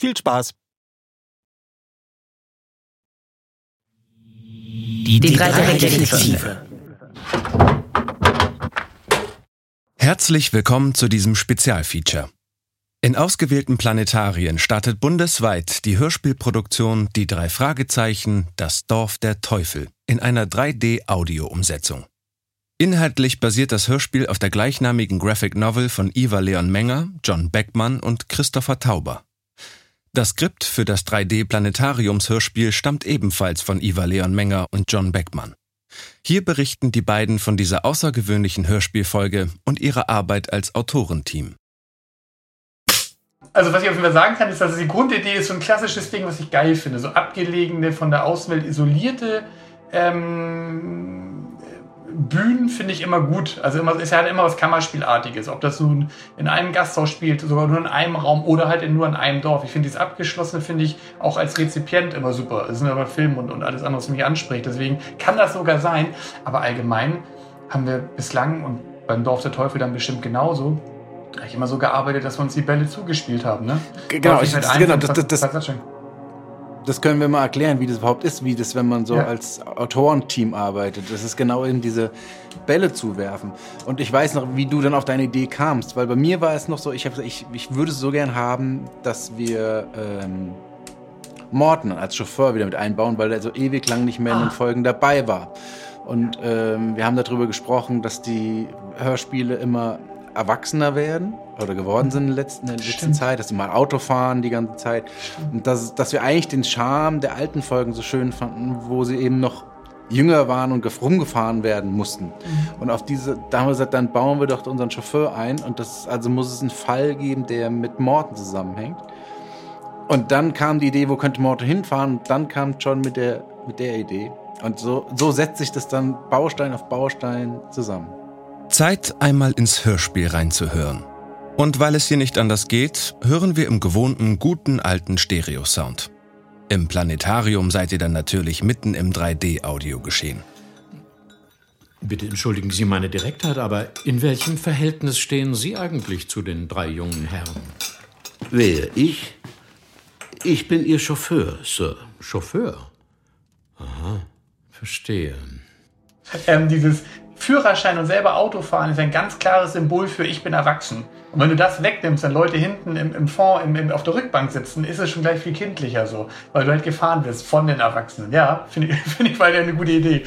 Viel Spaß! Die, die drei Detektive. Herzlich willkommen zu diesem Spezialfeature. In ausgewählten Planetarien startet bundesweit die Hörspielproduktion Die drei Fragezeichen, das Dorf der Teufel in einer 3D-Audio-Umsetzung. Inhaltlich basiert das Hörspiel auf der gleichnamigen Graphic Novel von Iva Leon Menger, John Beckmann und Christopher Tauber. Das Skript für das 3D-Planetariums-Hörspiel stammt ebenfalls von Iva Leon Menger und John Beckmann. Hier berichten die beiden von dieser außergewöhnlichen Hörspielfolge und ihrer Arbeit als Autorenteam also was ich auf jeden Fall sagen kann, ist, dass die Grundidee ist so ein klassisches Ding, was ich geil finde. So abgelegene, von der Außenwelt isolierte ähm, Bühnen finde ich immer gut. Also immer, ist ja halt immer was Kammerspielartiges. Ob das nun in einem Gasthaus spielt, sogar nur in einem Raum oder halt in nur in einem Dorf. Ich finde dieses Abgeschlossene finde ich auch als Rezipient immer super. Es sind aber Film und, und alles andere, was mich anspricht. Deswegen kann das sogar sein. Aber allgemein haben wir bislang und beim Dorf der Teufel dann bestimmt genauso ich immer so gearbeitet, dass wir uns die Bälle zugespielt haben, ne? Genau, ich, halt genau das, das, das, das, können wir mal erklären, wie das überhaupt ist, wie das, wenn man so ja. als Autorenteam arbeitet. Das ist genau eben diese Bälle zuwerfen. Und ich weiß noch, wie du dann auf deine Idee kamst, weil bei mir war es noch so, ich, hab, ich, ich würde es so gern haben, dass wir ähm, Morten als Chauffeur wieder mit einbauen, weil er so ewig lang nicht mehr in den ah. Folgen dabei war. Und ähm, wir haben darüber gesprochen, dass die Hörspiele immer erwachsener werden oder geworden sind in der letzten, in der letzten Zeit, dass sie mal Auto fahren die ganze Zeit. Und dass, dass wir eigentlich den Charme der alten Folgen so schön fanden, wo sie eben noch jünger waren und rumgefahren werden mussten. Mhm. Und auf diese, da haben wir gesagt, dann bauen wir doch unseren Chauffeur ein und das, also muss es einen Fall geben, der mit Morten zusammenhängt. Und dann kam die Idee, wo könnte Morten hinfahren? Und dann kam John mit der, mit der Idee. Und so, so setzt sich das dann Baustein auf Baustein zusammen. Zeit, einmal ins Hörspiel reinzuhören. Und weil es hier nicht anders geht, hören wir im gewohnten guten alten Stereo-Sound. Im Planetarium seid ihr dann natürlich mitten im 3D-Audio geschehen. Bitte entschuldigen Sie meine Direktheit, aber in welchem Verhältnis stehen Sie eigentlich zu den drei jungen Herren? Wer? Ich? Ich bin Ihr Chauffeur, Sir. Chauffeur? Aha, verstehe. Ähm, dieses Führerschein und selber Auto fahren ist ein ganz klares Symbol für ich bin erwachsen. Und wenn du das wegnimmst, dann Leute hinten im, im Fond, im, im, auf der Rückbank sitzen, ist es schon gleich viel kindlicher so, weil du halt gefahren wirst von den Erwachsenen. Ja, finde ich, find ich weiter eine gute Idee.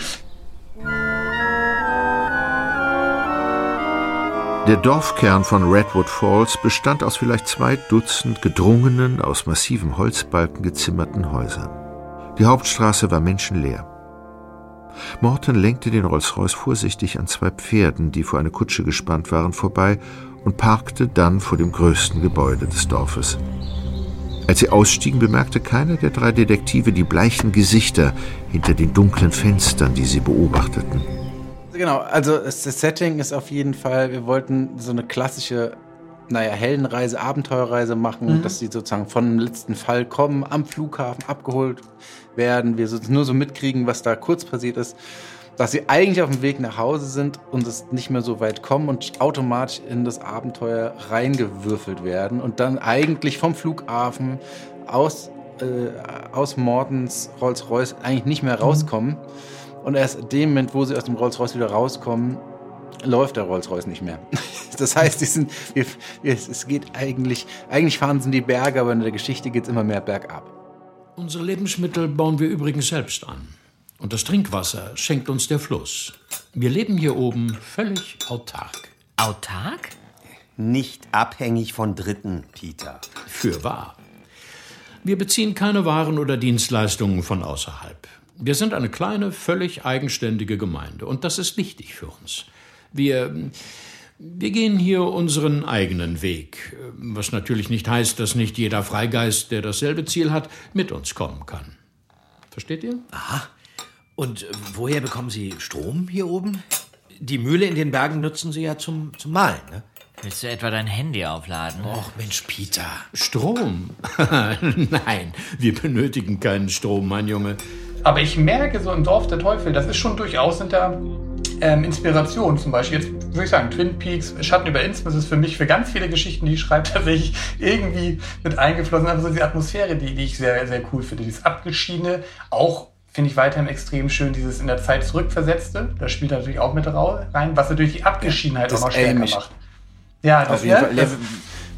Der Dorfkern von Redwood Falls bestand aus vielleicht zwei Dutzend gedrungenen, aus massivem Holzbalken gezimmerten Häusern. Die Hauptstraße war menschenleer. Morton lenkte den Rolls-Royce vorsichtig an zwei Pferden, die vor eine Kutsche gespannt waren, vorbei und parkte dann vor dem größten Gebäude des Dorfes. Als sie ausstiegen, bemerkte keiner der drei Detektive die bleichen Gesichter hinter den dunklen Fenstern, die sie beobachteten. Genau, also das Setting ist auf jeden Fall, wir wollten so eine klassische, naja, Heldenreise, Abenteuerreise machen, mhm. dass sie sozusagen von dem letzten Fall kommen, am Flughafen abgeholt werden, wir nur so mitkriegen, was da kurz passiert ist dass sie eigentlich auf dem Weg nach Hause sind und es nicht mehr so weit kommen und automatisch in das Abenteuer reingewürfelt werden und dann eigentlich vom Flughafen aus, äh, aus Mortens Rolls-Royce eigentlich nicht mehr rauskommen. Und erst in dem Moment, wo sie aus dem Rolls-Royce wieder rauskommen, läuft der Rolls-Royce nicht mehr. Das heißt, die sind, wir, wir, es geht eigentlich, eigentlich fahren sie in die Berge, aber in der Geschichte geht es immer mehr bergab. Unsere Lebensmittel bauen wir übrigens selbst an. Und das Trinkwasser schenkt uns der Fluss. Wir leben hier oben völlig autark. Autark? Nicht abhängig von Dritten, Peter. Für wahr. Wir beziehen keine Waren oder Dienstleistungen von außerhalb. Wir sind eine kleine, völlig eigenständige Gemeinde und das ist wichtig für uns. Wir, wir gehen hier unseren eigenen Weg, was natürlich nicht heißt, dass nicht jeder Freigeist, der dasselbe Ziel hat, mit uns kommen kann. Versteht ihr? Aha. Und woher bekommen Sie Strom hier oben? Die Mühle in den Bergen nutzen Sie ja zum, zum Malen, ne? Willst du etwa dein Handy aufladen? Och, Mensch, Peter. Strom? Nein, wir benötigen keinen Strom, mein Junge. Aber ich merke so im Dorf der Teufel, das ist schon durchaus sind da ähm, Inspirationen. Zum Beispiel jetzt würde ich sagen, Twin Peaks, Schatten über Innsmouth ist für mich für ganz viele Geschichten, die ich schreibe, tatsächlich irgendwie mit eingeflossen. Einfach so die Atmosphäre, die, die ich sehr, sehr cool finde. Dieses Abgeschiedene, auch finde ich weiterhin extrem schön, dieses in der Zeit zurückversetzte. Das spielt natürlich auch mit rein, was natürlich die Abgeschiedenheit ja, auch noch stärker macht. Ja, das, ja, das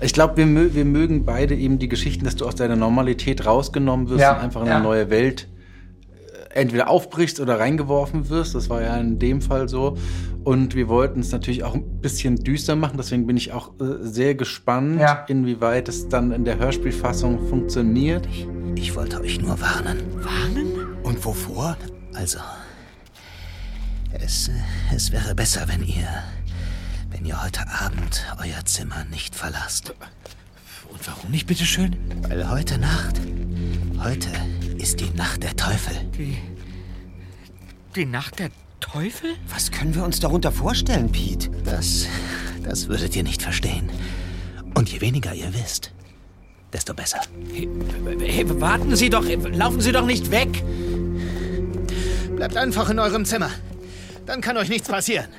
ich glaube, wir, wir mögen beide eben die Geschichten, dass du aus deiner Normalität rausgenommen wirst ja, und einfach in eine neue Welt entweder aufbrichst oder reingeworfen wirst. Das war ja in dem Fall so. Und wir wollten es natürlich auch ein bisschen düster machen. Deswegen bin ich auch äh, sehr gespannt, ja. inwieweit es dann in der Hörspielfassung funktioniert. Ich, ich wollte euch nur warnen. Warnen? Und wovor? Also, es, es wäre besser, wenn ihr, wenn ihr heute Abend euer Zimmer nicht verlasst. Und warum nicht, bitteschön? Weil heute Nacht, heute ist die Nacht der Teufel. Die, die Nacht der Teufel? Was können wir uns darunter vorstellen, Pete? Das, das würdet ihr nicht verstehen. Und je weniger ihr wisst, desto besser. Hey, hey, warten Sie doch, laufen Sie doch nicht weg. Bleibt einfach in eurem Zimmer. Dann kann euch nichts passieren.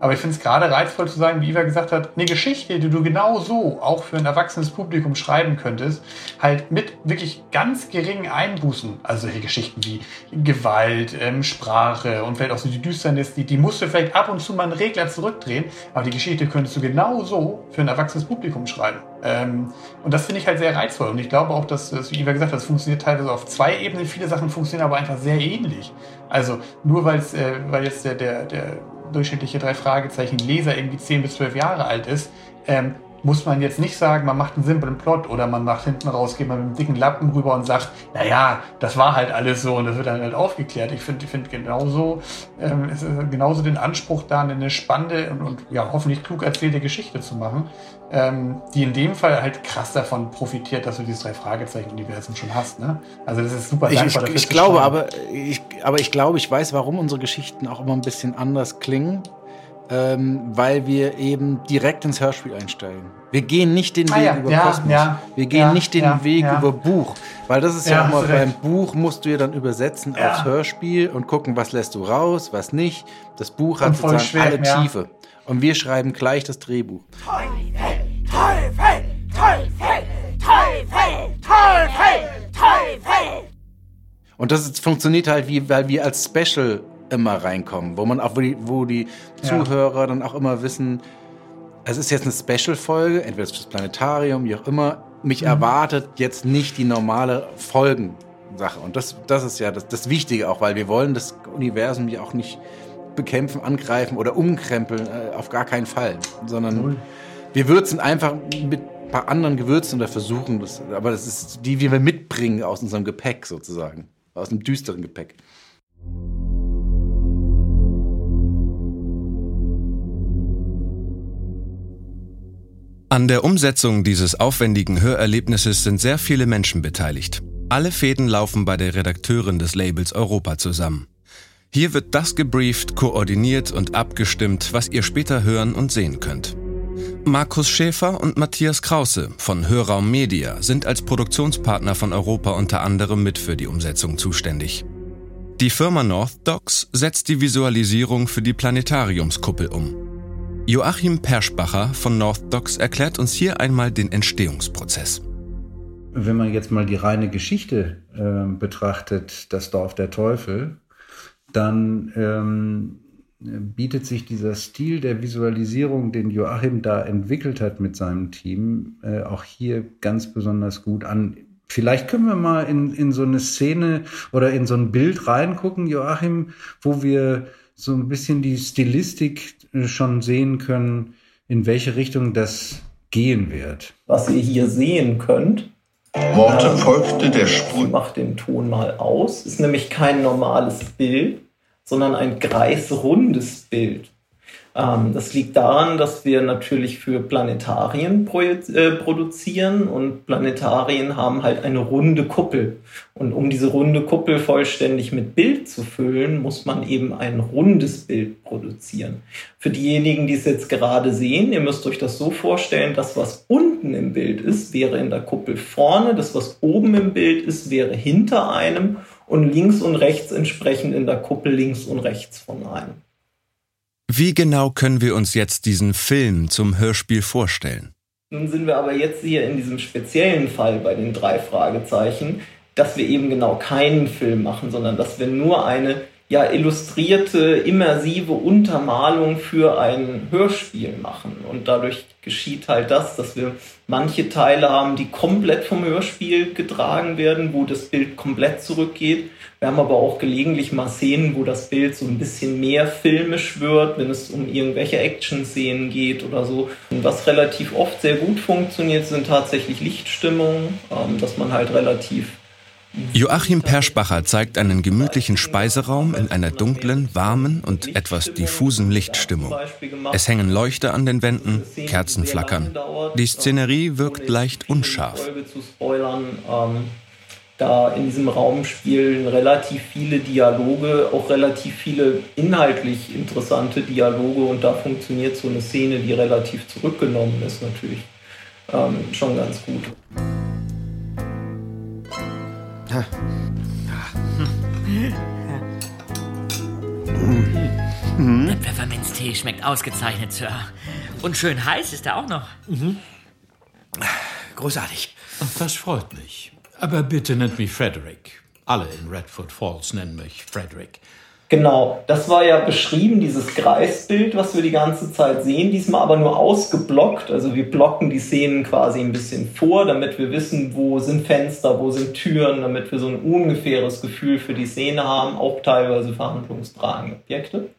Aber ich finde es gerade reizvoll zu sagen, wie Iva gesagt hat, eine Geschichte, die du genau so auch für ein erwachsenes Publikum schreiben könntest, halt mit wirklich ganz geringen Einbußen, also solche Geschichten wie Gewalt, ähm, Sprache und vielleicht auch so die Düsternis, die, die musst du vielleicht ab und zu mal einen Regler zurückdrehen, aber die Geschichte könntest du genau so für ein erwachsenes Publikum schreiben. Ähm, und das finde ich halt sehr reizvoll. Und ich glaube auch, dass, wie Iva gesagt hat, das funktioniert teilweise auf zwei Ebenen. Viele Sachen funktionieren aber einfach sehr ähnlich. Also nur weil's, äh, weil jetzt der, der, der durchschnittliche drei Fragezeichen Leser irgendwie 10 bis 12 Jahre alt ist, ähm, muss man jetzt nicht sagen, man macht einen simplen Plot oder man macht hinten raus, geht man mit einem dicken Lappen rüber und sagt, naja, das war halt alles so und das wird dann halt aufgeklärt. Ich finde ich finde genauso, ähm, es ist genauso den Anspruch da, eine spannende und, und ja, hoffentlich klug erzählte Geschichte zu machen, ähm, die in dem Fall halt krass davon profitiert, dass du dieses drei Fragezeichen-Universum schon hast. Ne? Also das ist super ich, Ich, ich glaube aber, ich, aber ich glaube, ich weiß, warum unsere Geschichten auch immer ein bisschen anders klingen ähm, weil wir eben direkt ins Hörspiel einsteigen. Wir gehen nicht den ah, Weg ja. über ja, Kosmos. Ja, wir gehen nicht den Weg über Buch. Weil das ist ja, auch mal beim Buch musst du ja dann übersetzen aufs Hörspiel und gucken, was lässt du raus, was nicht. Das Buch hat sozusagen schwer, alle Tiefe. Und wir schreiben gleich das Drehbuch. Teufel, Teufel, Teufel, Teufel, Teufel, Teufel. Und das ist, funktioniert halt, wie, weil wir als Special immer reinkommen, wo man auch, wo die, wo die ja. Zuhörer dann auch immer wissen, es ist jetzt eine Special-Folge, entweder das Planetarium, wie auch immer. Mich mhm. erwartet jetzt nicht die normale Folgensache. Und das, das ist ja das, das Wichtige auch, weil wir wollen das Universum ja auch nicht bekämpfen, angreifen oder umkrempeln, äh, auf gar keinen Fall. Sondern Null. wir würzen einfach mit ein paar anderen Gewürzen oder versuchen das. Aber das ist die, die wir mitbringen aus unserem Gepäck sozusagen aus einem düsteren Gepäck. An der Umsetzung dieses aufwendigen Hörerlebnisses sind sehr viele Menschen beteiligt. Alle Fäden laufen bei der Redakteurin des Labels Europa zusammen. Hier wird das gebrieft, koordiniert und abgestimmt, was ihr später hören und sehen könnt. Markus Schäfer und Matthias Krause von Hörraum Media sind als Produktionspartner von Europa unter anderem mit für die Umsetzung zuständig. Die Firma North Docks setzt die Visualisierung für die Planetariumskuppel um. Joachim Perschbacher von North Docks erklärt uns hier einmal den Entstehungsprozess. Wenn man jetzt mal die reine Geschichte äh, betrachtet, das Dorf der Teufel, dann ähm, bietet sich dieser Stil der Visualisierung, den Joachim da entwickelt hat mit seinem Team, äh, auch hier ganz besonders gut an. Vielleicht können wir mal in, in so eine Szene oder in so ein Bild reingucken, Joachim, wo wir so ein bisschen die Stilistik äh, schon sehen können, in welche Richtung das gehen wird. Was ihr hier sehen könnt, Worte folgte der Spur. Mach den Ton mal aus. Ist nämlich kein normales Bild, sondern ein kreisrundes Bild. Ähm, das liegt daran, dass wir natürlich für Planetarien äh, produzieren und Planetarien haben halt eine runde Kuppel. Und um diese runde Kuppel vollständig mit Bild zu füllen, muss man eben ein rundes Bild produzieren. Für diejenigen, die es jetzt gerade sehen, ihr müsst euch das so vorstellen, das, was unten im Bild ist, wäre in der Kuppel vorne, das, was oben im Bild ist, wäre hinter einem und links und rechts entsprechend in der Kuppel links und rechts von einem. Wie genau können wir uns jetzt diesen Film zum Hörspiel vorstellen? Nun sind wir aber jetzt hier in diesem speziellen Fall bei den drei Fragezeichen, dass wir eben genau keinen Film machen, sondern dass wir nur eine ja illustrierte, immersive Untermalung für ein Hörspiel machen. Und dadurch geschieht halt das, dass wir manche Teile haben, die komplett vom Hörspiel getragen werden, wo das Bild komplett zurückgeht. Wir haben aber auch gelegentlich mal Szenen, wo das Bild so ein bisschen mehr filmisch wird, wenn es um irgendwelche Action-Szenen geht oder so. Und was relativ oft sehr gut funktioniert, sind tatsächlich Lichtstimmungen, ähm, dass man halt relativ Joachim Perschbacher zeigt einen gemütlichen Speiseraum in einer dunklen, warmen und etwas diffusen Lichtstimmung. Es hängen Leuchter an den Wänden, Kerzen flackern. Die Szenerie wirkt leicht unscharf. Ähm, da in diesem Raum spielen relativ viele Dialoge, auch relativ viele inhaltlich interessante Dialoge und da funktioniert so eine Szene, die relativ zurückgenommen ist, natürlich ähm, schon ganz gut. Der Pfefferminztee schmeckt ausgezeichnet, Sir. Und schön heiß ist er auch noch. Mhm. Großartig. Das freut mich. Aber bitte nennt mich Frederick. Alle in Redford Falls nennen mich Frederick. Genau, das war ja beschrieben, dieses Kreisbild, was wir die ganze Zeit sehen, diesmal aber nur ausgeblockt. Also wir blocken die Szenen quasi ein bisschen vor, damit wir wissen, wo sind Fenster, wo sind Türen, damit wir so ein ungefähres Gefühl für die Szene haben, auch teilweise verhandlungstragende Objekte.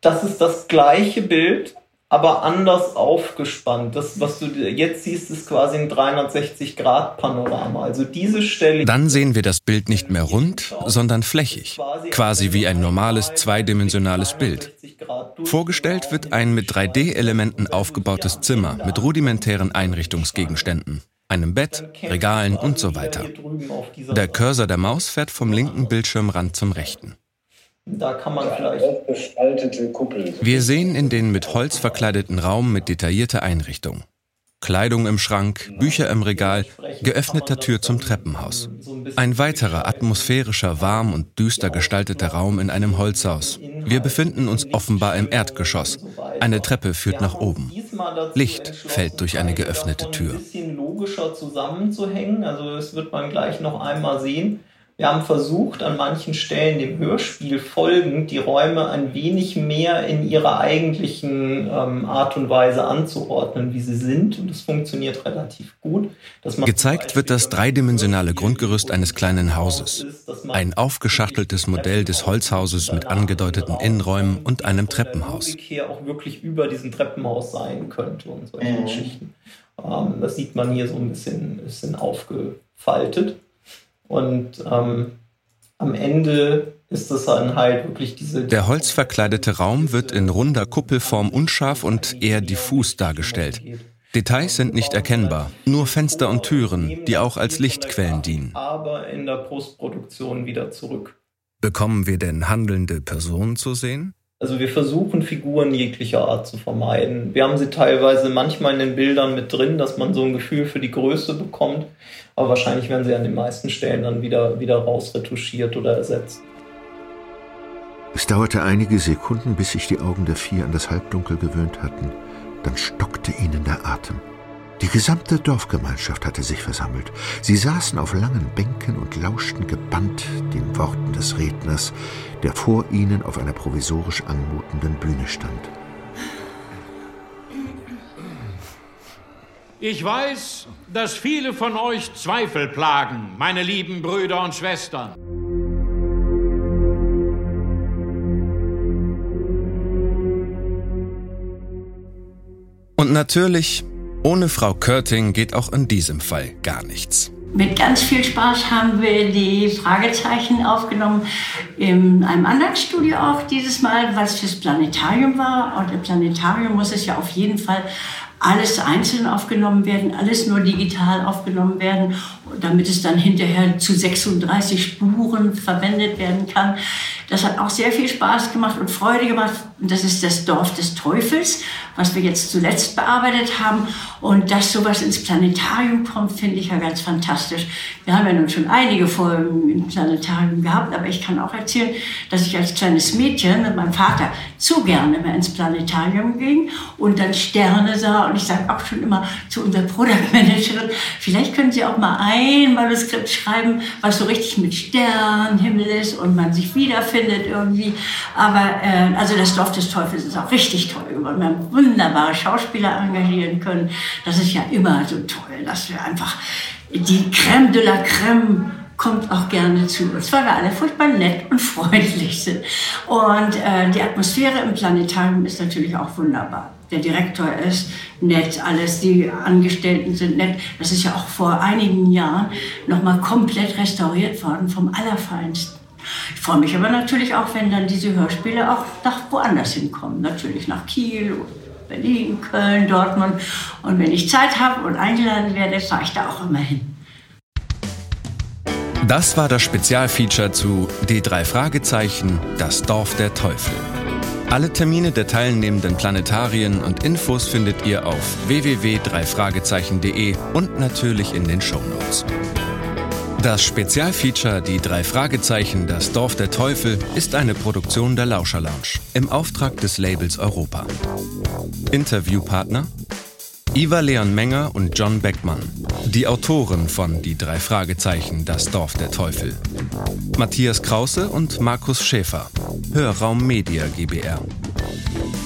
Das ist das gleiche Bild, aber anders aufgespannt. Das, was du jetzt siehst, ist quasi ein 360-Grad-Panorama. Also diese Stelle. Dann sehen wir das Bild nicht mehr rund, sondern flächig. Quasi wie ein normales zweidimensionales Bild. Vorgestellt wird ein mit 3D-Elementen aufgebautes Zimmer mit rudimentären Einrichtungsgegenständen. Einem Bett, Regalen und so weiter. Der Cursor der Maus fährt vom linken Bildschirmrand zum rechten. Da kann man vielleicht. Wir sehen in den mit Holz verkleideten Raum mit detaillierter Einrichtung. Kleidung im Schrank, Bücher im Regal, geöffneter Tür zum Treppenhaus. Ein weiterer atmosphärischer, warm und düster gestalteter Raum in einem Holzhaus. Wir befinden uns offenbar im Erdgeschoss. Eine Treppe führt nach oben. Licht fällt durch eine geöffnete Tür. Ein bisschen logischer zusammenzuhängen, also das wird man gleich noch einmal sehen. Wir haben versucht, an manchen Stellen dem Hörspiel folgend die Räume ein wenig mehr in ihrer eigentlichen ähm, Art und Weise anzuordnen, wie sie sind. Und das funktioniert relativ gut. Gezeigt wird das dreidimensionale Grundgerüst eines kleinen Hauses. Ein aufgeschachteltes Modell des Holzhauses mit angedeuteten Innenräumen und einem Treppenhaus. auch wirklich über diesem Treppenhaus sein könnte und solche mhm. Geschichten. Ähm, das sieht man hier so ein bisschen, bisschen aufgefaltet. Und ähm, am Ende ist es dann halt wirklich diese. Der holzverkleidete Raum wird in runder Kuppelform unscharf und eher diffus dargestellt. Details sind nicht erkennbar, nur Fenster und Türen, die auch als Lichtquellen dienen. Aber in der Postproduktion wieder zurück. Bekommen wir denn handelnde Personen zu sehen? Also wir versuchen Figuren jeglicher Art zu vermeiden. Wir haben sie teilweise manchmal in den Bildern mit drin, dass man so ein Gefühl für die Größe bekommt, aber wahrscheinlich werden sie an den meisten Stellen dann wieder, wieder rausretuschiert oder ersetzt. Es dauerte einige Sekunden, bis sich die Augen der vier an das Halbdunkel gewöhnt hatten. Dann stockte ihnen der Atem. Die gesamte Dorfgemeinschaft hatte sich versammelt. Sie saßen auf langen Bänken und lauschten gebannt den Worten des Redners, der vor ihnen auf einer provisorisch anmutenden Bühne stand. Ich weiß, dass viele von euch Zweifel plagen, meine lieben Brüder und Schwestern. Und natürlich, ohne Frau Körting geht auch in diesem Fall gar nichts. Mit ganz viel Spaß haben wir die Fragezeichen aufgenommen in einem anderen Studio auch dieses Mal, was fürs Planetarium war. Und im Planetarium muss es ja auf jeden Fall alles einzeln aufgenommen werden, alles nur digital aufgenommen werden, damit es dann hinterher zu 36 Spuren verwendet werden kann. Das hat auch sehr viel Spaß gemacht und Freude gemacht. Das ist das Dorf des Teufels, was wir jetzt zuletzt bearbeitet haben. Und dass sowas ins Planetarium kommt, finde ich ja ganz fantastisch. Wir haben ja nun schon einige Folgen im Planetarium gehabt, aber ich kann auch erzählen, dass ich als kleines Mädchen mit meinem Vater zu gerne mehr ins Planetarium ging und dann Sterne sah. Und ich sage auch schon immer zu unserer Product Managerin, vielleicht können Sie auch mal ein Manuskript schreiben, was so richtig mit Sternenhimmel ist und man sich wiederfindet findet irgendwie. Aber äh, also das Dorf des Teufels ist auch richtig toll geworden. Wir haben wunderbare Schauspieler engagieren können. Das ist ja immer so toll, dass wir einfach die Crème de la Crème kommt auch gerne zu uns, weil wir alle furchtbar nett und freundlich sind. Und äh, die Atmosphäre im Planetarium ist natürlich auch wunderbar. Der Direktor ist nett, alles, die Angestellten sind nett. Das ist ja auch vor einigen Jahren nochmal komplett restauriert worden vom Allerfeinsten. Ich freue mich aber natürlich auch, wenn dann diese Hörspiele auch nach woanders hinkommen. Natürlich nach Kiel, Berlin, Köln, Dortmund. Und wenn ich Zeit habe und eingeladen werde, fahre ich da auch immer hin. Das war das Spezialfeature zu Die drei Fragezeichen, das Dorf der Teufel. Alle Termine der teilnehmenden Planetarien und Infos findet ihr auf www.dreifragezeichen.de und natürlich in den Shownotes. Das Spezialfeature Die drei Fragezeichen, das Dorf der Teufel ist eine Produktion der Lauscher Lounge im Auftrag des Labels Europa. Interviewpartner Iva Leon Menger und John Beckmann, die Autoren von Die drei Fragezeichen, das Dorf der Teufel. Matthias Krause und Markus Schäfer, Hörraum Media GbR.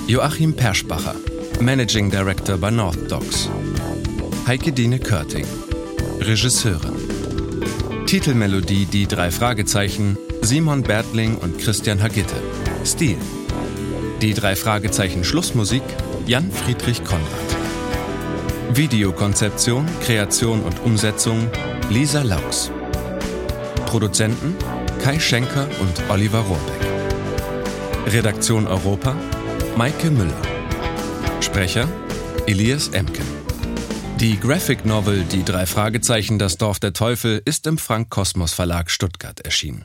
Joachim Perschbacher, Managing Director bei North Docs. Heike Dine Körting, Regisseurin. Titelmelodie Die drei Fragezeichen, Simon Bertling und Christian Hagitte. Stil. Die drei Fragezeichen Schlussmusik, Jan Friedrich Konrad. Videokonzeption, Kreation und Umsetzung, Lisa Laux. Produzenten, Kai Schenker und Oliver Rohrbeck. Redaktion Europa, Maike Müller. Sprecher, Elias Emken. Die Graphic Novel Die drei Fragezeichen Das Dorf der Teufel ist im Frank Kosmos Verlag Stuttgart erschienen.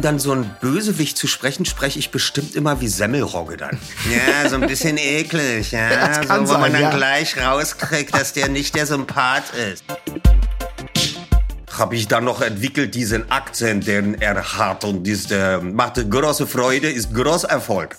um dann so ein Bösewicht zu sprechen, spreche ich bestimmt immer wie Semmelrogge dann. Ja, so ein bisschen eklig, ja. so, wo sein, man dann ja. gleich rauskriegt, dass der nicht der Sympath ist. Habe ich dann noch entwickelt, diesen Akzent, den er hat und das äh, macht große Freude, ist großer Erfolg.